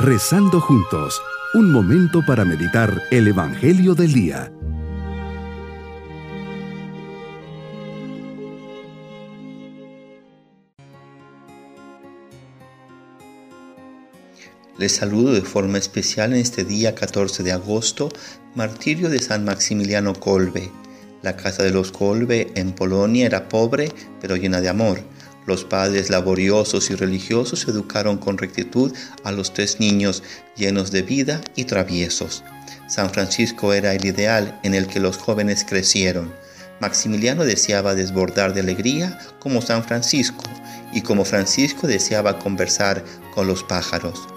Rezando juntos, un momento para meditar el Evangelio del Día. Les saludo de forma especial en este día 14 de agosto, martirio de San Maximiliano Kolbe. La casa de los Kolbe en Polonia era pobre pero llena de amor. Los padres laboriosos y religiosos educaron con rectitud a los tres niños llenos de vida y traviesos. San Francisco era el ideal en el que los jóvenes crecieron. Maximiliano deseaba desbordar de alegría como San Francisco y como Francisco deseaba conversar con los pájaros.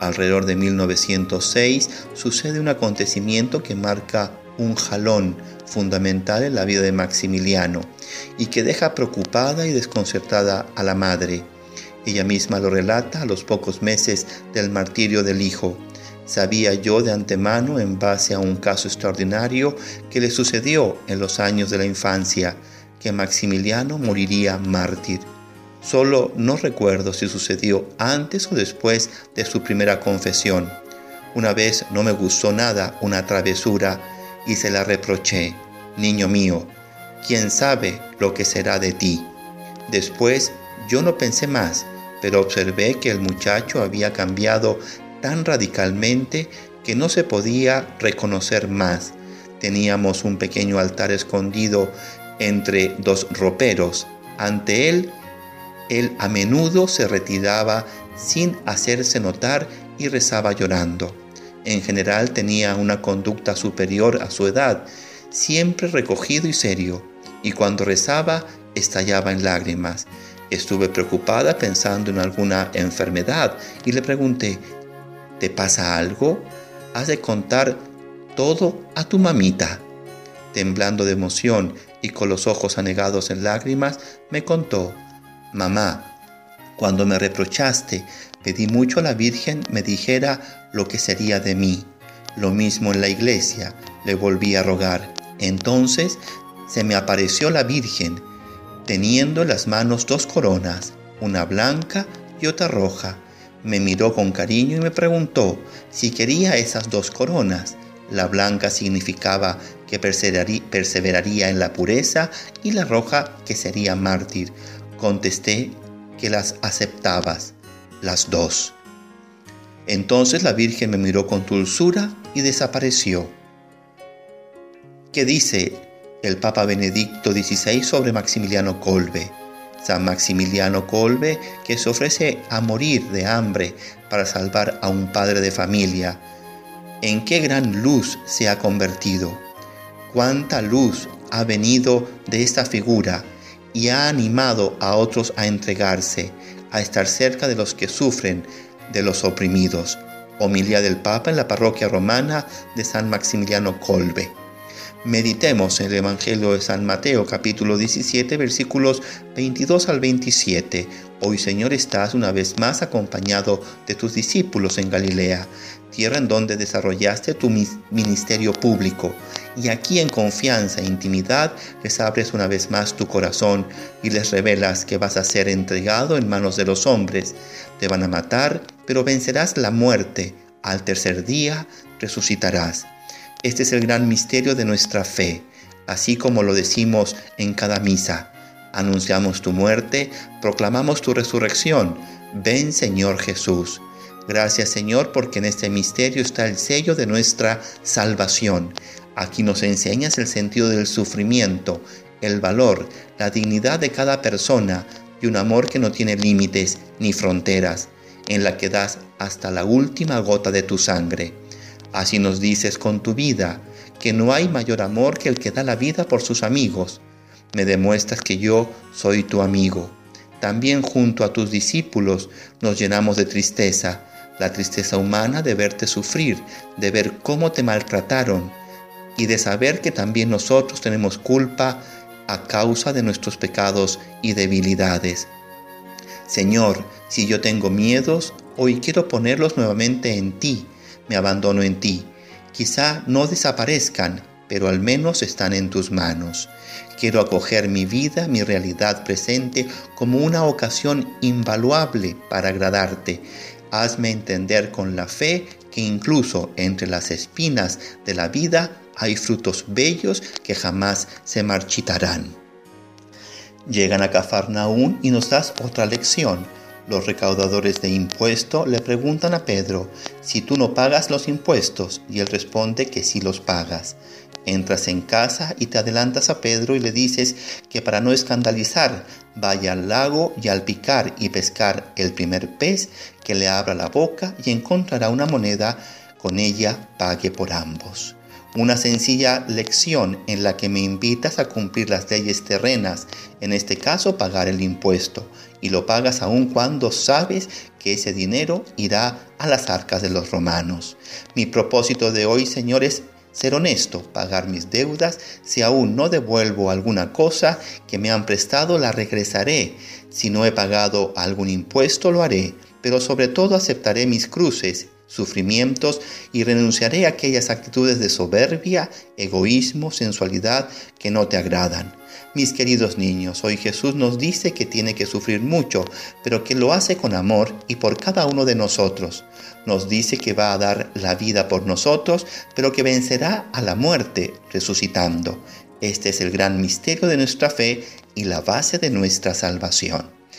Alrededor de 1906 sucede un acontecimiento que marca un jalón fundamental en la vida de Maximiliano y que deja preocupada y desconcertada a la madre. Ella misma lo relata a los pocos meses del martirio del hijo. Sabía yo de antemano, en base a un caso extraordinario que le sucedió en los años de la infancia, que Maximiliano moriría mártir. Solo no recuerdo si sucedió antes o después de su primera confesión. Una vez no me gustó nada una travesura y se la reproché. Niño mío, ¿quién sabe lo que será de ti? Después yo no pensé más, pero observé que el muchacho había cambiado tan radicalmente que no se podía reconocer más. Teníamos un pequeño altar escondido entre dos roperos. Ante él, él a menudo se retiraba sin hacerse notar y rezaba llorando. En general tenía una conducta superior a su edad, siempre recogido y serio, y cuando rezaba estallaba en lágrimas. Estuve preocupada pensando en alguna enfermedad y le pregunté, ¿te pasa algo? Has de contar todo a tu mamita. Temblando de emoción y con los ojos anegados en lágrimas, me contó, Mamá, cuando me reprochaste, pedí mucho a la Virgen me dijera lo que sería de mí. Lo mismo en la iglesia, le volví a rogar. Entonces se me apareció la Virgen, teniendo en las manos dos coronas, una blanca y otra roja. Me miró con cariño y me preguntó si quería esas dos coronas. La blanca significaba que perseveraría en la pureza y la roja que sería mártir. Contesté que las aceptabas, las dos. Entonces la Virgen me miró con dulzura y desapareció. ¿Qué dice el Papa Benedicto XVI sobre Maximiliano Colbe? San Maximiliano Colbe que se ofrece a morir de hambre para salvar a un padre de familia. ¿En qué gran luz se ha convertido? ¿Cuánta luz ha venido de esta figura? y ha animado a otros a entregarse, a estar cerca de los que sufren, de los oprimidos. Homilía del Papa en la parroquia romana de San Maximiliano Colbe. Meditemos el Evangelio de San Mateo capítulo 17 versículos 22 al 27. Hoy Señor estás una vez más acompañado de tus discípulos en Galilea, tierra en donde desarrollaste tu ministerio público y aquí en confianza e intimidad les abres una vez más tu corazón y les revelas que vas a ser entregado en manos de los hombres. Te van a matar, pero vencerás la muerte. Al tercer día resucitarás. Este es el gran misterio de nuestra fe, así como lo decimos en cada misa. Anunciamos tu muerte, proclamamos tu resurrección. Ven Señor Jesús. Gracias Señor porque en este misterio está el sello de nuestra salvación. Aquí nos enseñas el sentido del sufrimiento, el valor, la dignidad de cada persona y un amor que no tiene límites ni fronteras, en la que das hasta la última gota de tu sangre. Así nos dices con tu vida que no hay mayor amor que el que da la vida por sus amigos. Me demuestras que yo soy tu amigo. También junto a tus discípulos nos llenamos de tristeza, la tristeza humana de verte sufrir, de ver cómo te maltrataron, y de saber que también nosotros tenemos culpa a causa de nuestros pecados y debilidades. Señor, si yo tengo miedos, hoy quiero ponerlos nuevamente en ti, me abandono en ti. Quizá no desaparezcan, pero al menos están en tus manos. Quiero acoger mi vida, mi realidad presente, como una ocasión invaluable para agradarte hazme entender con la fe que incluso entre las espinas de la vida hay frutos bellos que jamás se marchitarán. Llegan a Cafarnaún y nos das otra lección. Los recaudadores de impuesto le preguntan a Pedro si tú no pagas los impuestos y él responde que sí los pagas. Entras en casa y te adelantas a Pedro y le dices que para no escandalizar vaya al lago y al picar y pescar el primer pez que le abra la boca y encontrará una moneda, con ella pague por ambos. Una sencilla lección en la que me invitas a cumplir las leyes terrenas, en este caso pagar el impuesto, y lo pagas aun cuando sabes que ese dinero irá a las arcas de los romanos. Mi propósito de hoy, Señor, es ser honesto, pagar mis deudas, si aún no devuelvo alguna cosa que me han prestado, la regresaré, si no he pagado algún impuesto, lo haré, pero sobre todo aceptaré mis cruces, sufrimientos y renunciaré a aquellas actitudes de soberbia, egoísmo, sensualidad que no te agradan. Mis queridos niños, hoy Jesús nos dice que tiene que sufrir mucho, pero que lo hace con amor y por cada uno de nosotros. Nos dice que va a dar la vida por nosotros, pero que vencerá a la muerte resucitando. Este es el gran misterio de nuestra fe y la base de nuestra salvación.